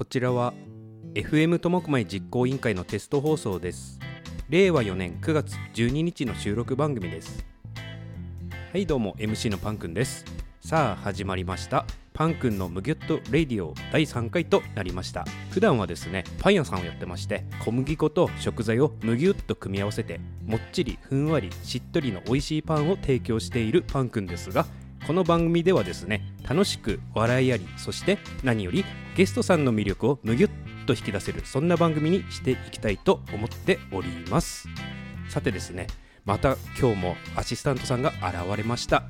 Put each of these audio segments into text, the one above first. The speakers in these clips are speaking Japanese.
こちらは FM 苫小牧実行委員会のテスト放送です。令和4年9月12日の収録番組です。はいどうも MC のパンくんです。さあ始まりました。パンくんのむぎゅっとレディオ第3回となりました。普段はですねパン屋さんをやってまして小麦粉と食材をむぎゅっと組み合わせてもっちりふんわりしっとりの美味しいパンを提供しているパンくんですがこの番組ではですね楽しく笑いありそして何よりゲストさんの魅力をむぎゅっと引き出せるそんな番組にしていきたいと思っております。さてですねまた今日もアシスタントさんが現れました。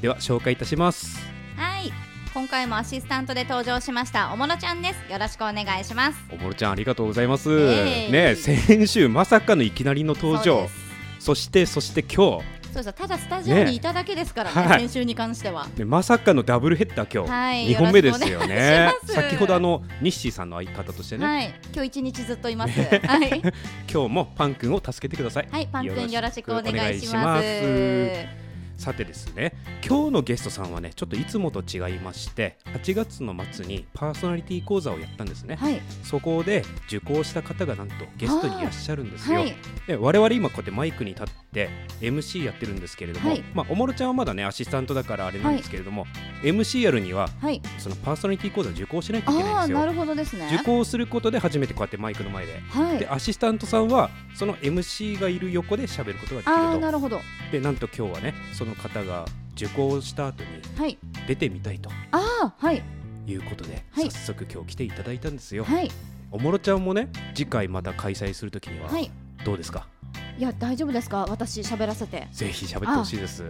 では紹介いたします。はい今回もアシスタントで登場しました。おもろちゃんです。よろしくお願いします。おもろちゃんありがとうございます、えいね先週まさかのいきなりの登場。そそしてそして今そうです。ただスタジオにいただけですからねねはい。先週に関しては。日、ね、まさかのダブルヘッダー今日、はい2本目ですよね。先ほどあのニッシーさんの相方としてね、はい。今日一日ずっといます。はい。今日もパン君を助けてください。はいパンくんよろしくお願いしますさてですね今日のゲストさんはねちょっといつもと違いまして8月の末にパーソナリティ講座をやったんですね、はい。そこで受講した方がなんとゲストにいらっしゃるんですよ、はい。で我々今こうやってマイクに立って MC やってるんですけれども、はい。まあ、おもろちゃんはまだねアシスタントだからあれなんですけれども、MC やるにははい。そのパーソナリティ講座を受講しないといけないんですよ。なるほどですね。受講することで初めてこうやってマイクの前で。はい。でアシスタントさんはその MC がいる横で喋ることができああるとなるほど。でなんと今日はねその方が受講した後にはい。出てみたいとああはい。いうことで、はい。早速今日来ていただいたんですよ、はい。おもろちゃんもね次回また開催するときにははい。どうですか、いや大丈夫ですか？私喋らせて。ぜひ喋ってほしいです。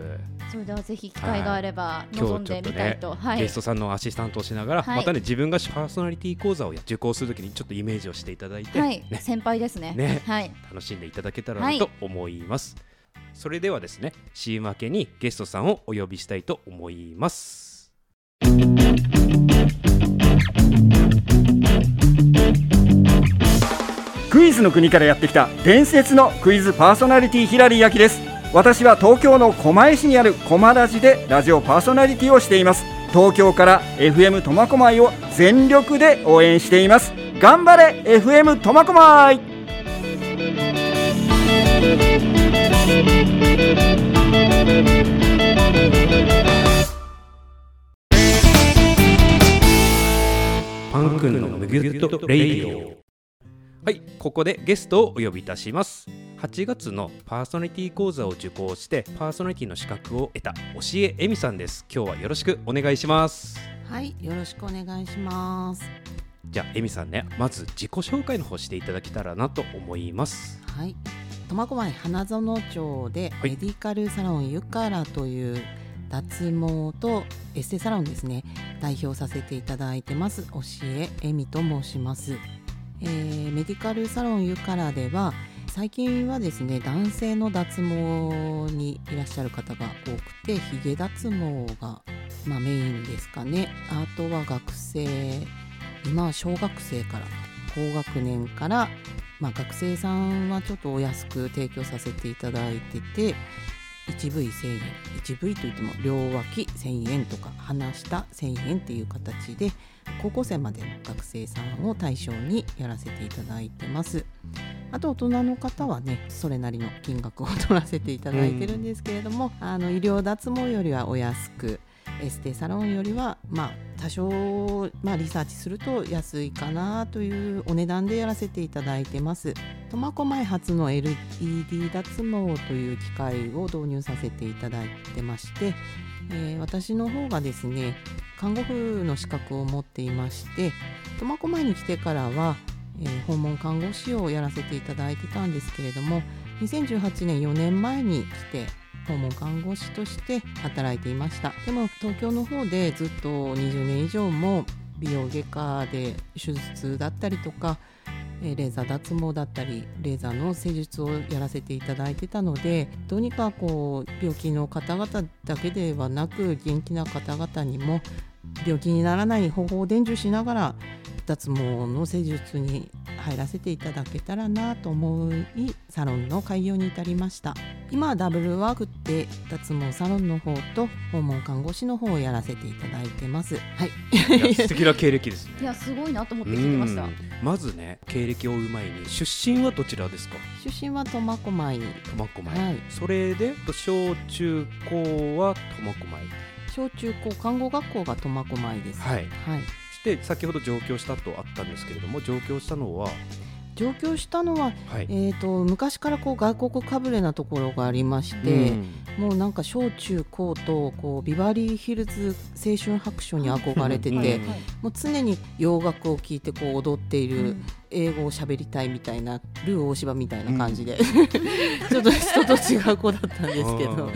それではぜひ機会があれば今望んでみた日ちょっとねはい。ゲストさんのアシスタントをしながら、はい。またね自分がパーソナリティ講座をや受講するときにちょっとイメージをしていただいて、はい。ね、先輩ですね。ね。はい。楽しんでいただけたらはないと思います、それではですね CM 明けにゲストさんをお呼びしたいと思います。クイズの国からやってきた伝説のクイズパーソナリティヒラリー焼きです。私は東京の狛江市にある狛ラジでラジオパーソナリティをしています。東京から FM 苫小牧を全力で応援しています。頑張れ FM 苫小牧!パン君のむぎゅっとレイディオ。はいここでゲストをお呼びいたします。8月のパーソナリティ講座を受講してパーソナリティの資格を得た教ええみさんです。今日はよろしくお願いします。はい、よろしくお願いします。じゃあえみさんねまず自己紹介の方していただけたらなと思います。はい、苫小牧花園町ではい。メディカルサロンユカラという脱毛とエステサロンですね。代表させていただいてます。教ええみと申します、えーメディカルサロンユカラでは最近はですね男性の脱毛にいらっしゃる方が多くてヒゲ脱毛が、まあ、メインですかね。あとは学生今は小学生から高学年から、まあ、学生さんはちょっとお安く提供させていただいてて 1V1000 円 1V といっても両脇1000円とか鼻下1000円っていう形で高校生までの学生さんを対象にやらせていただいてます。あと大人の方はねそれなりの金額を取らせていただいてるんですけれども、あの医療脱毛よりはお安くエステサロンよりはまあ多少、まあ、リサーチすると安いかなというお値段でやらせていただいてます。苫小牧発の LED 脱毛という機械を導入させていただいてまして、えー私の方がですね看護婦の資格を持っていまして苫小牧に来てからは、えー訪問看護師をやらせていただいてたんですけれども2018年4年前に来て訪問看護師として働いていました。でも東京の方でずっと20年以上も美容外科で手術だったりとかレーザー脱毛だったりレーザーの施術をやらせていただいてたのでどうにかこう病気の方々だけではなく元気な方々にも病気にならない方法を伝授しながら脱毛の施術に入らせていただけたらなと思いサロンの開業に至りました。今はダブルワークって脱毛サロンの方と訪問看護師の方をやらせていただいてます。はい。いや素敵な経歴ですね。いやすごいなと思って聞いてました。うん。まずね経歴を追う前に出身はどちらですか？出身は苫小牧。苫小牧、はいそれで小中高は苫小牧小中高看護学校が苫小牧ですはいはいそして先ほど上京したとあったんですけれども上京したのは？上京したのは、はい。えー、と昔からこう外国かぶれなところがありまして、もうなんか小中高とこうビバリーヒルズ青春白書に憧れてて、もう常に洋楽を聴いてこう踊っていうる、ん。英語を喋りたいみたいなルー大芝みたいな感じで、ちょっと人と違う子だったんですけど、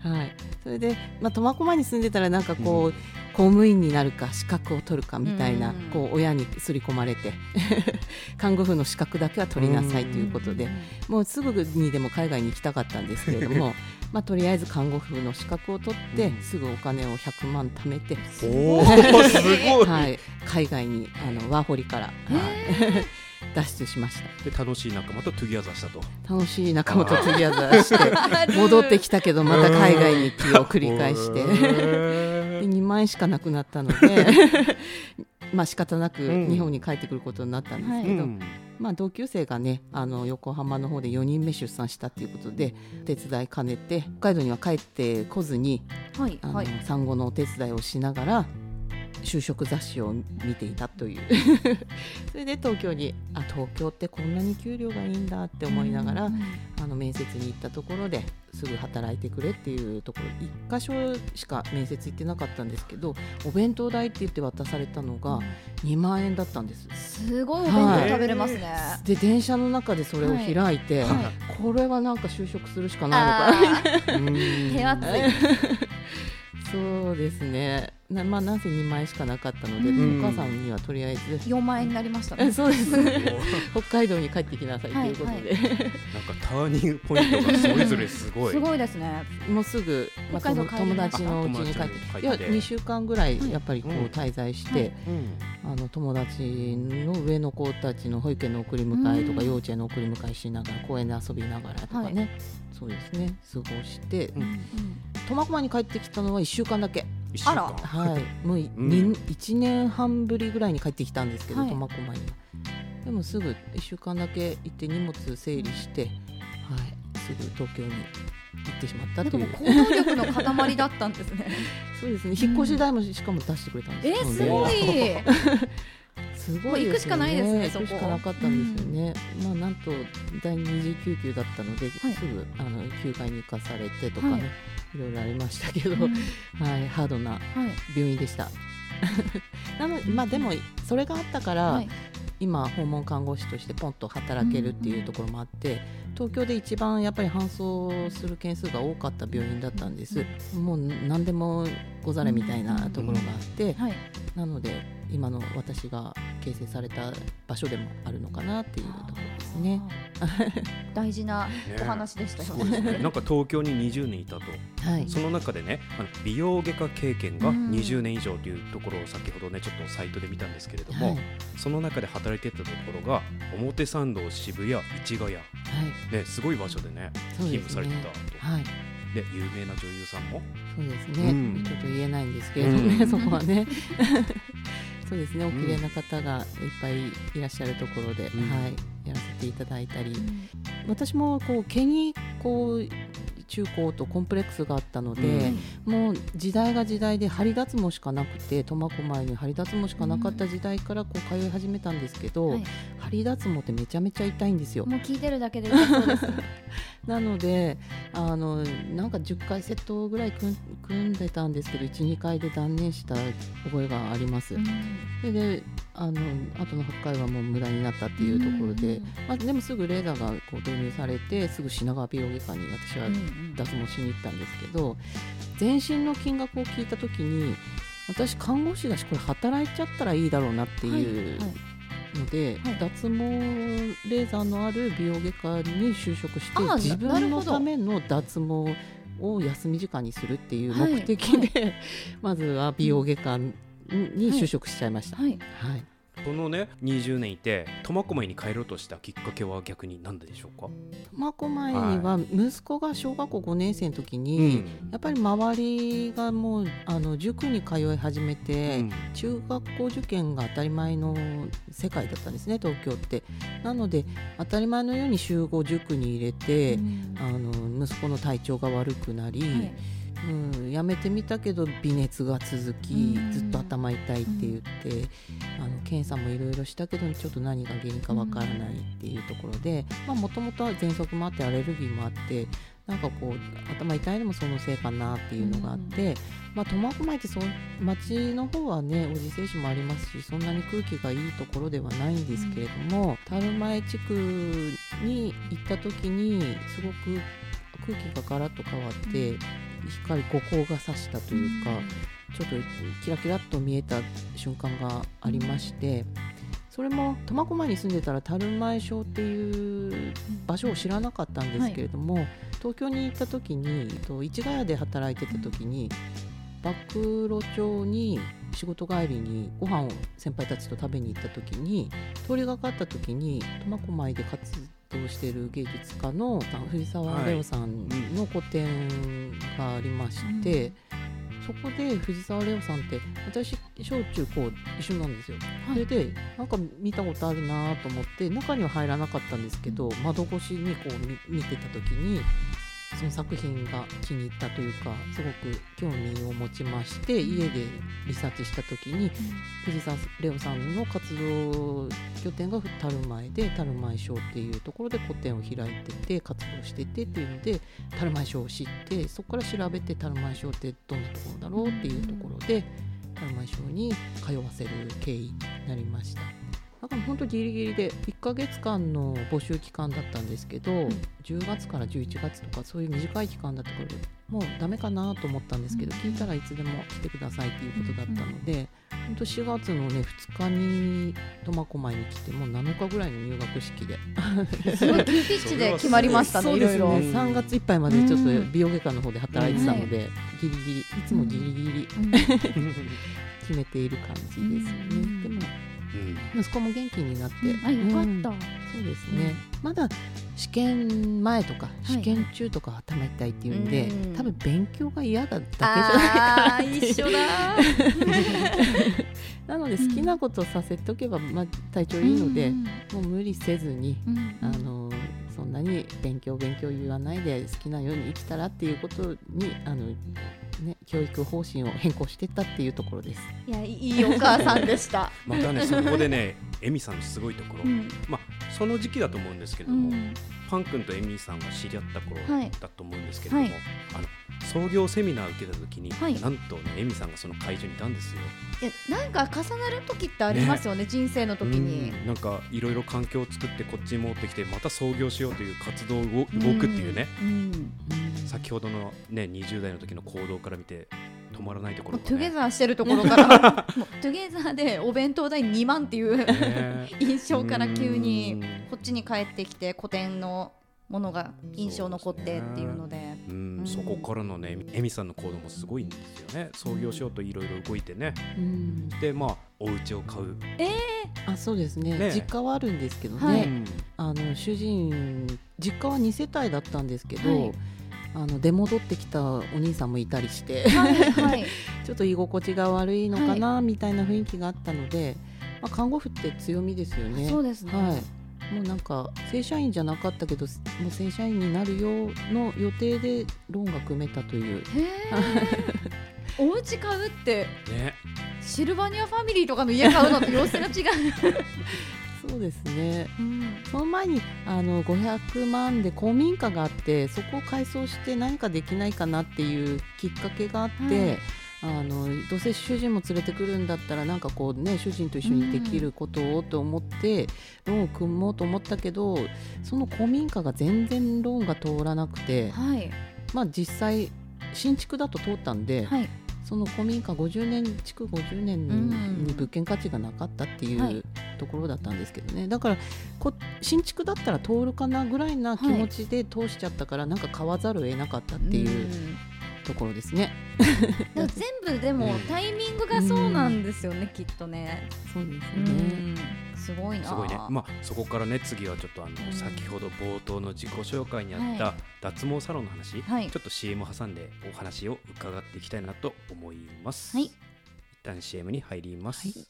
はい、それで、まあ、苫小牧に住んでたらなんかこう、公務員になるか資格を取るかみたいな、うん。こう親に刷り込まれて 看護婦の資格だけは取りなさいということで、もうすぐにでも海外に行きたかったんですけれども まあとりあえず看護婦の資格を取って、うん。すぐお金を100万貯めて、おお すごい、はい、海外にあのワーホリから、はい。脱出しましで楽しい仲間と together したと。た楽しい仲間と together。して戻ってきたけどまた海外に行きを繰り返して。で2万円しかなくなったので まあ仕方なくうん。日本に帰ってくることになったんですはいけど、うん。まあ、同級生がねあの横浜の方で4人目出産したっていうことで手伝い兼ねて北海道には帰ってこずにあの、はい。はい産後のお手伝いをしながら就職雑誌を見ていたという。それで東京にあ東京ってこんなに給料がいいんだって思いながら、うん。あの面接に行ったところですぐ働いてくれっていうところ。1箇所しか面接行ってなかったんですけどお弁当代って言って渡されたのが2万円だったんです。すごいお弁当食べれますね、で電車の中でそれを開いて、はい。これはなんか就職するしかないのかな。手厚い。そうですねな,、まあ、なんせ2万円しかなかったので、うん。お母さんにはとりあえず。4万円になりましたえねそうです。北海道に帰ってきなさいということで、なんかターニングポイントがそれぞれすごい。すごいですね。もうすぐ、まあ、北海道帰り友達のうちに帰っていや2週間ぐらいやっぱりこううん。滞在して、うんあの友達の上の子たちの保育園の送り迎えとかうん。幼稚園の送り迎えしながら公園で遊びながらとかね、そうですね。過ごして。うん。苫小牧に帰ってきたのは1週間だけ。一週間。あら。はい。もうい、うん。に1年半ぶりぐらいに帰ってきたんですけどはい。苫小牧に。はでもすぐ1週間だけ行って荷物整理して、はい、すぐ東京に行ってしまったでもという行動力の塊だったんですね。そうですね。引っ越し代もしかも出してくれたんです。えよすごい すごいですよね。もう行くしかないですね行くしそこかなかったんですよね、まあなんと第二次救急だったので、い。すぐあの救害に行かされてとかね、はい。い、ろいろありましたけど、うん。はいハードなはい。病院でした。なのまあでもそれがあったから、はい。今訪問看護師としてポンと働けるっていうところもあって、東京で一番やっぱり搬送する件数が多かった病院だったんです、もう何でもござれみたいなところがあって、はい。なので今の私が形成された場所でもあるのかなっていうところですね。大事なねお話でしたよ。すごいですね。なんか東京に20年いたと。はい、その中でねあの美容外科経験がうん。20年以上というところを先ほどねちょっとサイトで見たんですけれども、はい。その中で働いてたところが表参道渋谷市ヶ谷。はい。ねすごい場所でね。勤務されてたと、はいで有名な女優さんも？そうですね、うん。ちょっと言えないんですけれどね、うん。そこはね。そうですね。お綺麗な方がいっぱいいらっしゃるところで、うん。はいやらせていただいたり、私もこう毛にこう中高とコンプレックスがあったので、もう時代が時代で針脱毛しかなくて苫小牧に針脱毛しかなかった時代からこう通い始めたんですけど、はい針脱毛ってめちゃめちゃ痛いんですよ。もう聞いてるだけで痛そうです なのであのなんか10回セットぐらい組んでたんですけど12回で断念した覚えがあります。それであの後の8回はもう無駄になったっていうところで、うんまあ、でもすぐレーザーがこう導入されてすぐ品川美容外科に私は脱毛しに行ったんですけど全身の金額を聞いた時に私看護師だしこれ働いちゃったらいいだろうなっていうはいので、はい。脱毛レーザーのある美容外科に就職して自分のための脱毛を休み時間にするっていうはい。目的で、まずは美容外科に就職しちゃいました。はい。はいこのね20年いて苫小牧に帰ろうとしたきっかけは逆に何でしょうか、苫小牧には息子が小学校5年生の時に、やっぱり周りがもうあの塾に通い始めて、うん。中学校受験が当たり前の世界だったんですね東京って。なので当たり前のように集合塾に入れて、あの息子の体調が悪くなり、はいうん、やめてみたけど微熱が続き、うん。ずっと頭痛いって言って、あの検査もいろいろしたけどちょっと何が原因かわからないっていうところでもともとは喘息もあってアレルギーもあってなんかこう頭痛いのもそのせいかなっていうのがあって、まあ、苫小牧ってその町の方はねおじ製紙もありますしそんなに空気がいいところではないんですけれども、樽前地区に行った時にすごく空気がガラッと変わって。光五光が差したというか、ちょっとキラキラっと見えた瞬間がありましてそれも苫小牧に住んでたら樽前小っていう場所を知らなかったんですけれども、東京に行った時にと市ヶ谷で働いてた時に曝露町に仕事帰りにご飯を先輩たちと食べに行った時に通りがかった時に苫小牧で活動している芸術家の藤沢レオさんの個展がありまして、そこで藤沢レオさんって私小中高一緒なんですよ。それでなんか見たことあるなと思って中には入らなかったんですけど窓越しにこう見見てた時にその作品が気に入ったというかすごく興味を持ちまして家でリサーチした時に藤沢レオさんの活動拠点が樽前で樽前賞っていうところで個展を開いてて活動しててっていうので樽前賞を知ってそこから調べて樽前賞ってどんなところだろうっていうところで樽前賞に通わせる経緯になりました。だから本当ギリギリで1ヶ月間の募集期間だったんですけど、10月から11月とかそういう短い期間だったからもうダメかなと思ったんですけど、聞いたらいつでも来てくださいっていうことだったので、本当4月のね2日に苫小牧に来てもう7日ぐらいの入学式で。すごい急ピッチで決まりましたねね。いろいろ。3月いっぱいまでちょっとうん美容外科の方で働いてたので、ギリギリいつもギリギリうん。決めている感じですよね、うん。でもうん息子も元気になって、あよかうん。った。そうですね、まだ試験前とかい。試験中とか頭痛いっていうんで、うん。多分勉強が嫌だだけじゃないあー一緒だ。なので好きなことをさせとけば、まあ、体調いいので、うんもう無理せずに、うん。あのそんなに勉強勉強言わないで好きなように生きたらっていうことにあの、ね、教育方針を変更してったっていうところです。いやいいお母さんでした。またねそこでねエミさんのすごいところ、うん。まあその時期だと思うんですけれうども、ん。パン君とエミさんが知り合った頃はいだと思うんですけれども、はい。あの創業セミナー受けた時に、はい。なんとねエミさんがその会場にいたんですよ。いやなんか重なる時ってありますよね人生の時に。うん。なんかいろいろ環境を作ってこっちに戻ってきてまた創業しようという活動を動動くっていうね、うん。先ほどのね20代の時の行動から見て止まらないところが、もうトゥゲね。ザーしてるところから もうトゥゲザーでお弁当代2万っていうね 印象から急にうん。こっちに帰ってきて古典のものが印象残ってっていうので。うん。うん。そこからのねエミさんの行動もすごいんですよね。創業しようといろいろ動いてね。うん。でまあお家を買う、あそうですね。ね実家はあるんですけどね、はい。うんあの主人実家は2世帯だったんですけど、はいあの出戻ってきたお兄さんもいたりしてはいはい。ちょっと居心地が悪いのかな、みたいな雰囲気があったので、まあ、看護婦って強みですよね。そうですね。はい、もうなんか正社員じゃなかったけどもう正社員になるよの予定でローンが組めたという。へえ お家買うってね。シルバニアファミリーとかの家買うのと様子が違う、そうですね。うん。その前にあの500万で公民館があってそこを改装して何かできないかなっていうきっかけがあって、あのどうせ主人も連れてくるんだったらなんかこうね主人と一緒にできることをと思って、ローンを組もうと思ったけどその公民館が全然ローンが通らなくて、はい。まあ実際新築だと通ったんで、はいその古民家50年築50年うん。に物件価値がなかったっていはい。うところだったんですけどね、だからこ新築だったら通るかなぐらいな気持ちで通しちゃったから、なんか買わざるを得なかったっていう、ところですね。全部でもうん。タイミングがそうなんですよね、きっとね。そうですうね。ん、すごいな。すごいね。まあそこからね次はちょっとあの、うん先ほど冒頭の自己紹介にあった、は脱毛サロンの話、はいちょっと CM 挟んでお話を伺っていきたいなと思います。はい一旦 CM に入ります。はい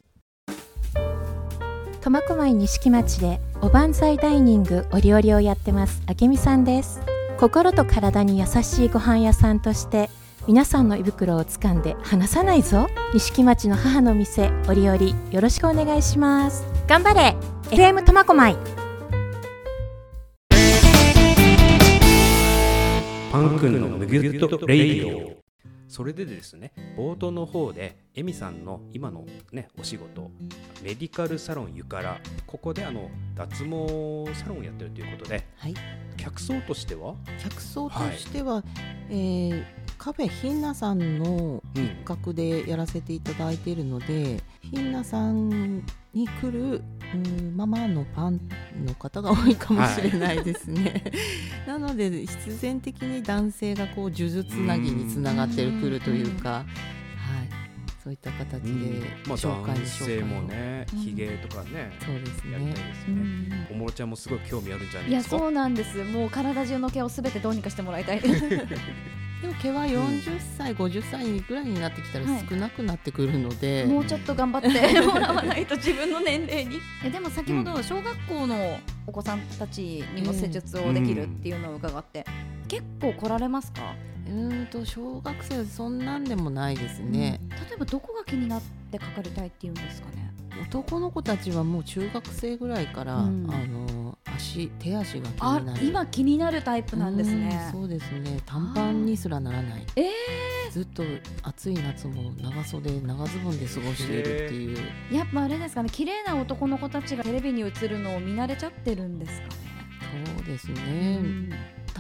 苫小牧錦町でおばんざいダイニングお料理をやってますあけみさんです心と体に優しいご飯屋さんとして皆さんの胃袋を掴んで離さないぞ錦町の母の店折々よろしくお願いします頑張れ FM 苫小牧パン君のむぎゅっとレイディオ。それでですね、冒頭の方で、エミさんの今のね、お仕事、メディカルサロンゆから、ここであの脱毛サロンをやってるということで、はい。客層としては、客層としては、えーカフェひんなさんのうん一角でやらせていただいているので、ひんなさんに来るうんママのファンの方が多いかもしれないですね。なので必然的に男性がこう数珠つなぎにつながってくるというか、はい、そういった形でまあ、紹介男性もをね、うん。ヒゲとかね、そうですやりたいすよね。うん。おもろちゃんもすごい興味あるんじゃないいやですか？そうなんです。もう体中の毛をすべてどうにかしてもらいたい。でも毛は40歳、50歳ぐらいになってきたらはい。少なくなってくるので、もうちょっと頑張って。もらわないと自分の年齢に。えでも先ほど小学校のお子さんたちにも施術をできるっていうのを伺って、結構来られますか、うーんと小学生はそんなんでもないですね、例えばどこが気になってかかりたいっていうんですかね？男の子たちはもう中学生ぐらいから、うん。あの足手足が気あになる。今気になるタイプなんですね。うんそうですね。短パンにすらならない。えずっと暑い夏も長袖長ズボンで過ごしているっていう。やっぱあれですかね。綺麗な男の子たちがテレビに映るのを見慣れちゃってるんですかね、そうですうね、ん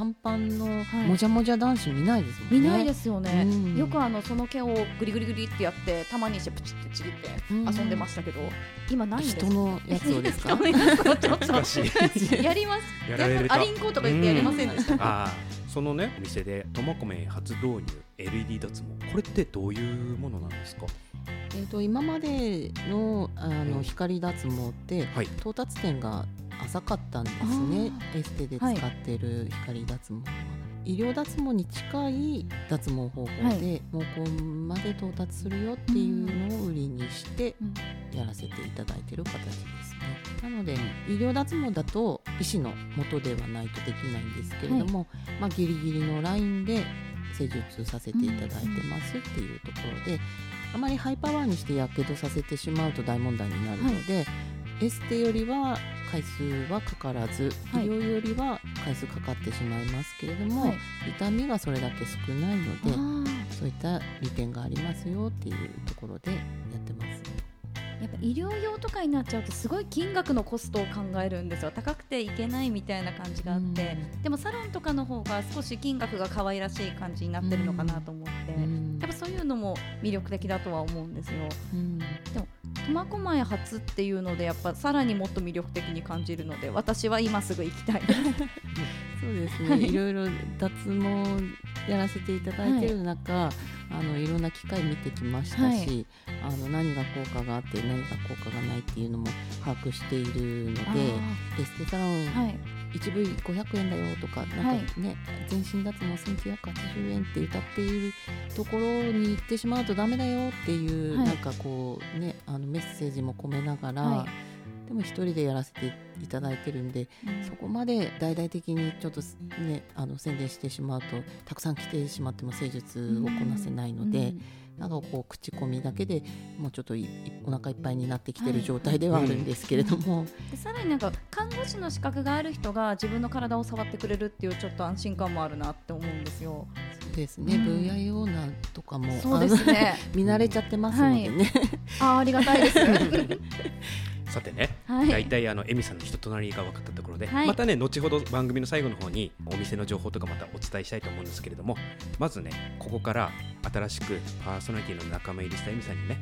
短パンのはい。もじゃもじゃ男子見ないですもんね。見ないですよね、うん。よくあのその毛をグリグリグリってやってたまにしてプチってちぎってうん。遊んでましたけど、今ないんです。人のやつをですか？人のやつをちょっと。やります。やられると。アリンコとか言ってやりませんでした、ああ、そのね、お店で苫小牧初導入 LED 脱毛、これってどういうものなんですか？えー、と今までのあうん。の光脱毛って、はい。到達点が浅かったんですね。エステで使ってる光脱毛は、医療脱毛に近い脱毛方法で、はい。毛根まで到達するよっていうのを売りにしてうん。やらせていただいてる形ですね。なので医療脱毛だと医師の元ではないとできないんですけれども、まあ、ギリギリのラインで施術させていただいてますっていうところで、あまりハイパワーにしてやけどさせてしまうと大問題になるので、エステよりは回数はかからず、はい。医療よりは回数かかってしまいますけれども、はい。痛みがそれだけ少ないのであそういった利点がありますよっていうところでやってます。ーやっぱ医療用とかになっちゃうとすごい金額のコストを考えるんですよ。高くていけないみたいな感じがあって、でもサロンとかの方が少し金額が可愛らしい感じになってるのかなと思って、うん。やっぱそういうのも魅力的だとは思うんですよ。うん苫小牧初っていうのでやっぱさらにもっと魅力的に感じるので私は今すぐ行きたいそうですね、はい。い、ろいろ脱毛やらせていただいてる中、あのいろんな機会見てきましたし、あの何が効果があって何が効果がないっていうのも把握しているのでエステサロンあーはい1部位500円だよとかなんかね、全身脱毛1980円って歌っているところに行ってしまうとダメだよっていう、はい。なんかこうねあのメッセージも込めながら、はでも一人でやらせていただいてるんでそこまで大々的にちょっとねあの宣伝してしまうとたくさん来てしまで施術をこなせないので、なんかこう口コミだけでもうちょっといお腹いっぱいになってきてる状態ではあるんですけれども、でさらになんか看護師の資格がある人が自分の体を触ってくれるっていうちょっと安心感もあるなって思うんですよ。そうですね、うん。VIO なんとかもそうですね。見慣れちゃってますのでね、あーありがたいです。さてね、はい。大体あのエミさんの人となりが分かったところで、はいまたね後ほど番組の最後の方にお店の情報とかまたお伝えしたいと思うんですけれどもまずねここから新しくパーソナリティの仲間入りしたエミさんにね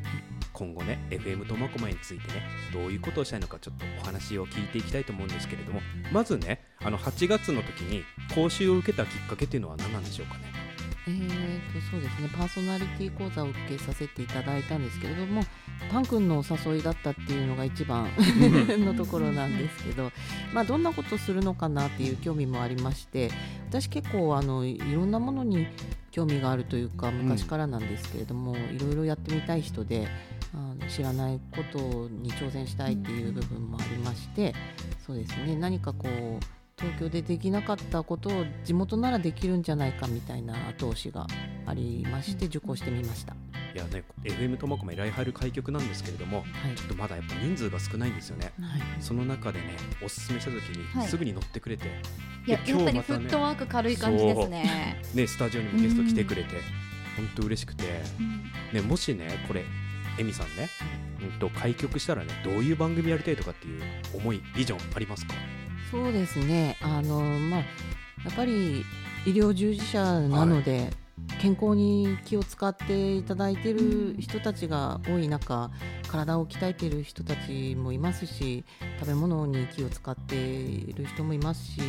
今後ね FM 苫小牧についてねどういうことをしたいのかちょっとお話を聞いていきたいと思うんですけれどもまずねあの8月の時に講習を受けたきっかけっていうのは何なんでしょうかね？えーとそうですね。パーソナリティ講座を受けさせていただいたんですけれどもパン君のお誘いだったっていうのが一番 のところなんですけど、まあ、どんなことするのかなっていう興味もありまして私結構あのいろんなものに興味があるというか昔からなんですけれども、いろいろやってみたい人であの知らないことに挑戦したいっていう部分もありましてそうですね。何かこう東京でできなかったことを地元ならできるんじゃないかみたいな後押しがありまして受講してみました。いやね FM 苫小牧ライハル開局なんですけれどもはい。ちょっとまだやっぱ人数が少ないんですよね。はい。その中でねおすすめした時はい。にすぐに乗ってくれて、いやでやっぱりフットワーク軽い感じですね。ねスタジオにもゲスト来てくれて本当嬉しくて。うん。ねもしねこれエミさんねうんと開局したらねどういう番組やりたいとかっていう思いビジョンありますか？そうですね。あのまあやっぱり医療従事者なので、健康に気を使っていただいている人たちが多い中体を鍛えている人たちもいますし食べ物に気を使っている人もいますし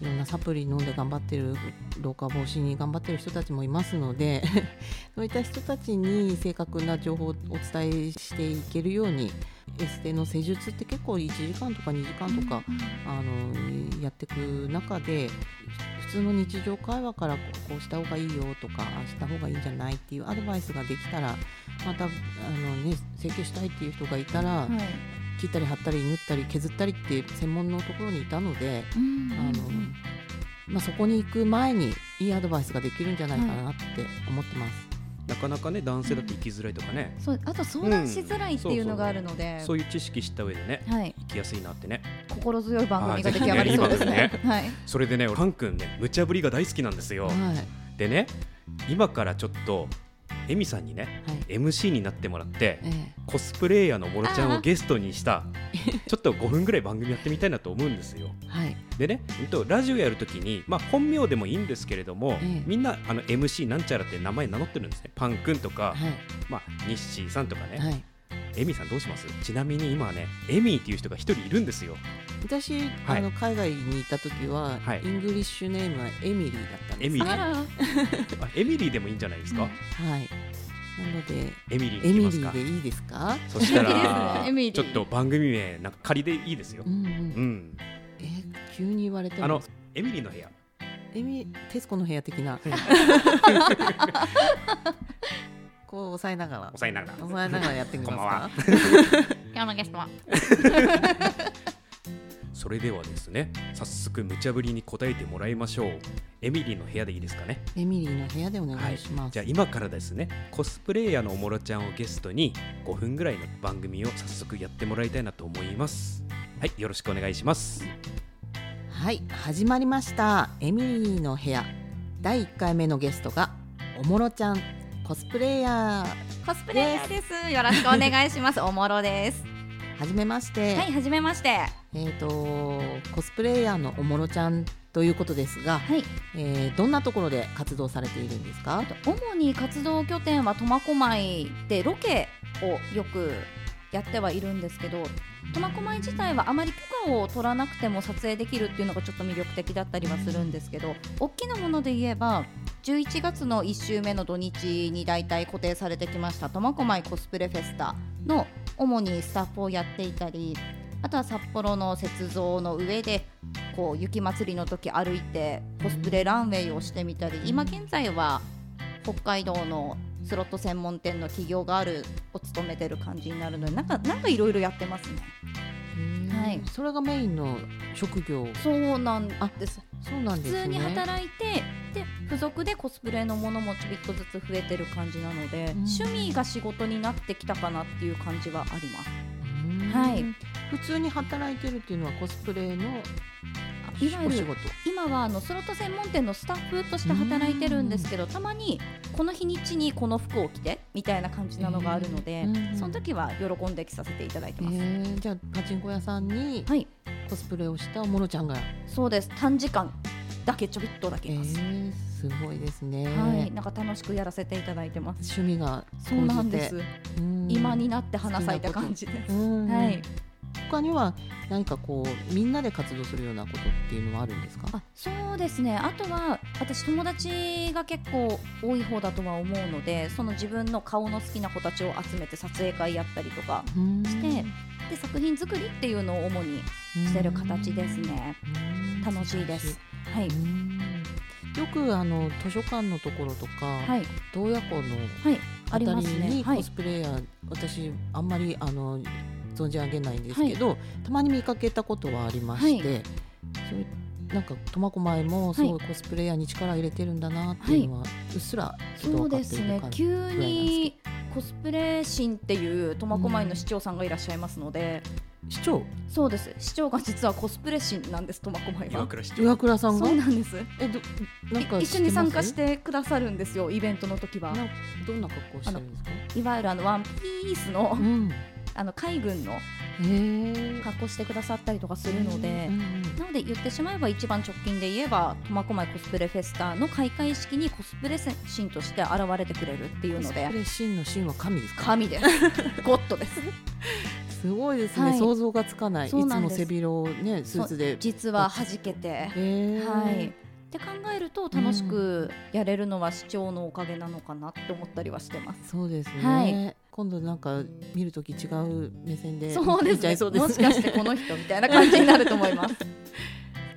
いろんなサプリ飲んで頑張ってる老化防止に頑張ってる人たちもいますので そういった人たちに正確な情報をお伝えしていけるようにエステの施術って結構1時間とか2時間とか、あのやっていく中で普通の日常会話からこうした方がいいよとかああした方がいいんじゃないっていうアドバイスができたらまたあの、ね、整形したいっていう人がいたら、はい切ったり貼ったり縫ったり削ったりっていう専門のところにいたので、うんあのまあ、そこに行く前にいいアドバイスができるんじゃないかなって思ってます。なかなかね男性だと生きづらいとかね、そうあと相談しづらいっていうのがあるので、そういう知識知った上でねはい。生きやすいなってね。心強い番組が出来上がりそうですね。あーぜ。ひはい。それでねパン君ね無茶ぶりが大好きなんですよ、はい。でね今からちょっとエミさんにねはい。MC になってもらってえコスプレイヤーのもろちゃんをゲストにした ちょっと5分ぐらい番組やってみたいなと思うんですよ。えはい。でね、うんとラジオやるときに、まあ、本名でもいいんですけれども、ええ。みんなあの MC なんちゃらって名前名乗ってるんですね。パン君とか、はい。まあ、ニッシーさんとかね、はいエミさんどうします？ちなみに今はねエミーっていう人が一人いるんですよ。私、はい。あの海外にいた時は、はい。 Engli sh name はエミリーだったんです、ね、エミリー。エミリーでもいいんじゃないですか、はい。なのでエミリーエミリーでいいですか？そしたらねエミリー。ちょっと番組名なんか仮でいいですよ。う、んうん。うん、え急に言われてもあのエミリーの部屋。エミ徹子の部屋的な こう抑えながら。抑えながら。抑えながらやってみますこんばんは。か 今日のゲストは。それではですね早速無茶ぶりに答えてもらいましょう。エミリーの部屋でいいですかね？エミリーの部屋でお願いします、じゃあ今からですねコスプレイヤーのおもろちゃんをゲストに5分ぐらいの番組を早速やってもらいたいなと思います。はいよろしくお願いします。はい始まりました。エミリーの部屋。第1回目のゲストがおもろちゃんコスプレイヤーコスプレイヤーです。よろしくお願いします。おもろです。はじめまして、はい、はじめまして。えー、とコスプレイヤーのおもろちゃんということですが、はい。えーどんなところで活動されているんですか？主に活動拠点は苫小牧でロケをよくやってはいるんですけど苫小牧自体はあまり許可を取らなくても撮影できるっていうのがちょっと魅力的だったりはするんですけど大きなもので言えば11月の1週目の土日に大体固定されてきました苫小牧コスプレフェスタの主にスタッフをやっていたりあとは札幌の雪像の上でこう雪まつりの時歩いてコスプレランウェイをしてみたり今現在は北海道のスロット専門店の企業があるを務めてる感じになるのでなんかなんかいろいろやってますね。はい。それがメインの職業。そうなんです。そうなんですね。普通に働いてで付属でコスプレのものもちびっとずつ増えてる感じなので、うん。趣味が仕事になってきたかなっていう感じはあります。うん。はい。普通に働いてるっていうのはコスプレのいわゆる今はあのスロット専門店のスタッフとして働いてるんですけどたまにこの日にちにこの服を着てみたいな感じなのがあるので、その時は喜んで着させていただいてえます。ー。じゃあパチンコ屋さんにはい。コスプレをしたおもろちゃんが、そうです。短時間だけちょびっとだけえいます、ー、すごいですね、はい。なんか楽しくやらせていただいてます。趣味がそうなんです。うん。今になって花咲いた感じです。うんはい他には何かこうみんなで活動するようなことっていうのはあるんですか？あそうですね。あとは私友達が結構多い方だとは思うのでその自分の顔の好きな子たちを集めて撮影会やったりとかしてで作品作りっていうのを主にしてる形ですね。楽しいです。はい。よくあの図書館のところとか、はい、洞爺湖のあたりにコスプレイヤー、はい、私あんまりあの存じ上げないんですけど、はい、たまに見かけたことはありまして、そうなんか苫小牧もすごいコスプレイヤーに力入れてるんだなっていうのは、うっすらちょっと分かっている感じ、ね、急にコスプレ神っていう苫小牧の市長さんがいらっしゃいますので、市長？そうです。市長が実はコスプレ神なんです苫小牧は。岩倉さんが？そうなんです。えどなんか一緒に参加してくださるんですよイベントの時は。どんな格好してるんですか？いわゆるあのワンピースの、うん、あの海軍の格好してくださったりとかするので、なので言ってしまえば一番直近で言えば苫小牧コスプレフェスタの開会式にコスプレ神として現れてくれるっていうのでコスプレ神の神は神ですか？神です。ゴッドです。すごいですね、はい、想像がつかない。いつも背広ねスーツで。実は弾けて。はい。って考えると楽しくやれるのは市長のおかげなのかなって思ったりはしてます。そうですね。はい、今度なんか見るとき違う目線でそうです、ね、そうです、ね、もしかしてこの人みたいな感じになると思います。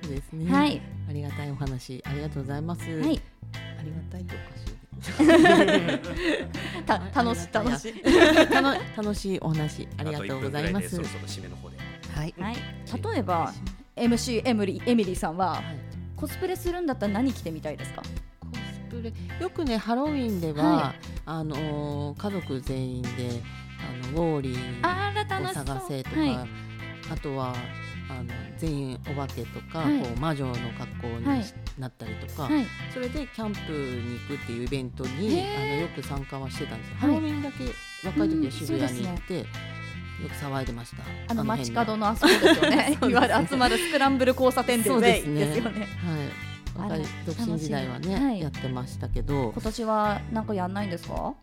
そうですね。はい。ありがたいお話ありがとうございます。はい。ありがたいとおか しい。た楽しい楽しい 楽しいお話ありがとうございます。そろそろ締めの方で。はい。はい。例えば MC エミリーエミリーさんは、はい、コスプレするんだったら何着てみたいですか？コスプレよくねハロウィンでは、はい、あのー、家族全員であのウォーリーを探せとか、はい、あとはあの全員お化けとか、はい、こう魔女の格好になったりとか、はい、それでキャンプに行くっていうイベントにあのよく参加はしてたんですよ、ハロウィンだけ若い時は渋谷に行って。よく騒いでました。あの街角のあそこですよ ね。いわゆる集まるスクランブル交差点でですね。ですよね。はい。若い独身時代はね、やってましたけど。今年はなんかやんないんですか？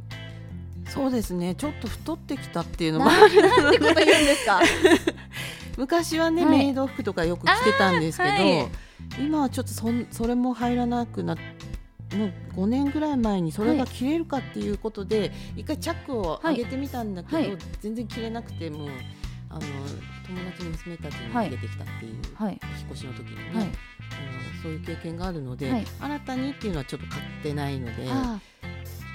そうですね。ちょっと太ってきたっていうのも。なんてこと言うんですか？昔はね、はい、メイド服とかよく着てたんですけど、はい、今はちょっとそそれも入らなくなってもう5年ぐらい前にそれが着れるかっていうことで、はい、一回チャックを上げてみたんだけど、全然着れなくてもうあの友達の娘たちに逃げてきたっていう、引っ越しの時にね、あのそういう経験があるので、新たにっていうのはちょっと買ってないので。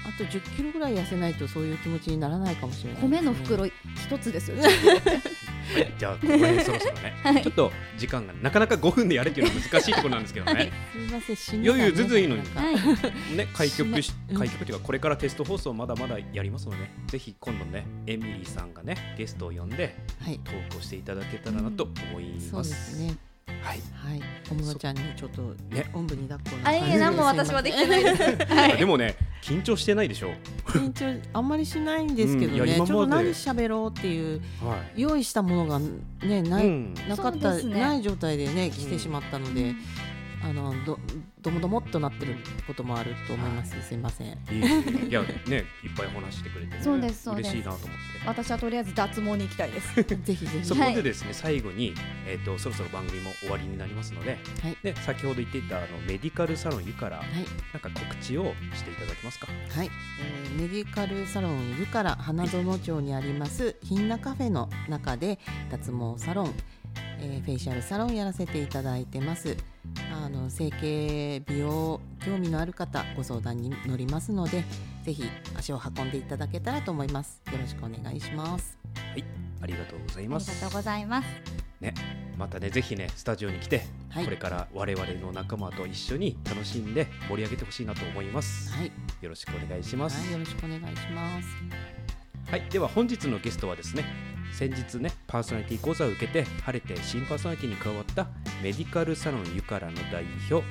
あと10キロぐらい痩せないとそういう気持ちにならないかもしれない、ね、米の袋一つですよ。はい、じゃあここでそろそろね、はい、ちょっと時間がなかなか5分でやるっていうのは難しいところなんですけどね。はい、すみません、余裕ずずいいのに、ね開局し開局というかこれからテスト放送まだまだやりますので、ぜひ今度ねエミリーさんがねゲストを呼んで、はい、トークをしていただけたらなと思います。うん、そうですね。はい、はい、小室ちゃんにちょっとね、おんぶに抱っこな感じで。何も私はできてないです。はい、でもね、緊張してないでしょ。緊張あんまりしないんですけどね、うん、ちょっと何喋ろうっていう、はい、用意したものがねない、うん、なかった、ね、ない状態でね来てしまったので。うんあのどどもどもっとなってることもあると思います。すいません。いい やねいっぱい話してくれて、ね、そうですそうです嬉しいなと思って。私はとりあえず脱毛に行きたいです。ぜひぜひ。そこでですね、はい、最後にえっ、ー、とそろそろ番組も終わりになりますので、はい、で先ほど言っていたあのメディカルサロンユから、はい、なんか告知をしていただけますか？はい、えー、メディカルサロンユから花園町にありますひんなカフェの中で脱毛サロン。えー、フェイシャルサロンやらせていただいてます。あの整形美容興味のある方ご相談に乗りますのでぜひ足を運んでいただけたらと思います。よろしくお願いします。はいありがとうございます。ありがとうございます。ねまたねぜひねスタジオに来て、はい、これから我々の仲間と一緒に楽しんで盛り上げてほしいなと思います。はい。よろしくお願いします、はい、よろしくお願いします。はいでは本日のゲストはですね先日ねパーソナリティ講座を受けて晴れて新パーソナリティに加わったメディカルサロンユカラの代表教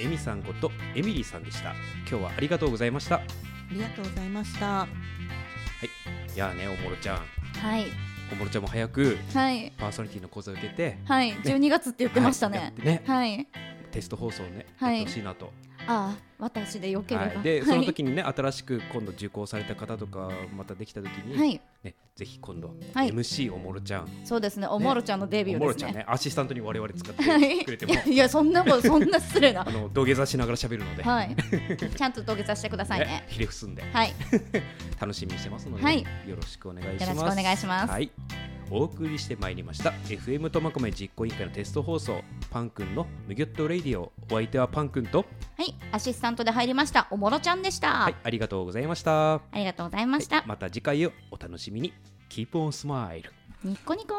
えエミさんことエミリーさんでした。今日はありがとうございました。ありがとうございました。はい。いやねおもろちゃん。はい。おもろちゃんも早くはい。パーソナリティの講座を受けてはい、ね、12月って言ってましたね。はい、ね。はい、テスト放送ね、はい、やってほしいなとああ私でよければ、はい、でその時にね新しく今度受講された方とかまたできた時に、はい。ね、ぜひ今度、はい。MC おもろちゃん。そうですね。おもろちゃんのデビュおもろーですね。ちゃんね。アシスタントに我々使っはいてくれても。い。やいやそんなことそんな失礼な。あの土下座しながら喋るので、はい。ちゃんと土下座してくださいね。ねひれ伏すんで。はい。楽しみにしてますので、はい。よろしくお願いします。よろしくお願いします。はい。お送りしてまいりました。FM 苫小牧実行委員会のテスト放送。パンくんのむぎゅっとレイディオ。お相手はパンくんとはいアシスタントで入りましたおもろちゃんでした、はいありがとうございました。ありがとうございました、また次回をお楽しみに。Keep on smile ニッコニコ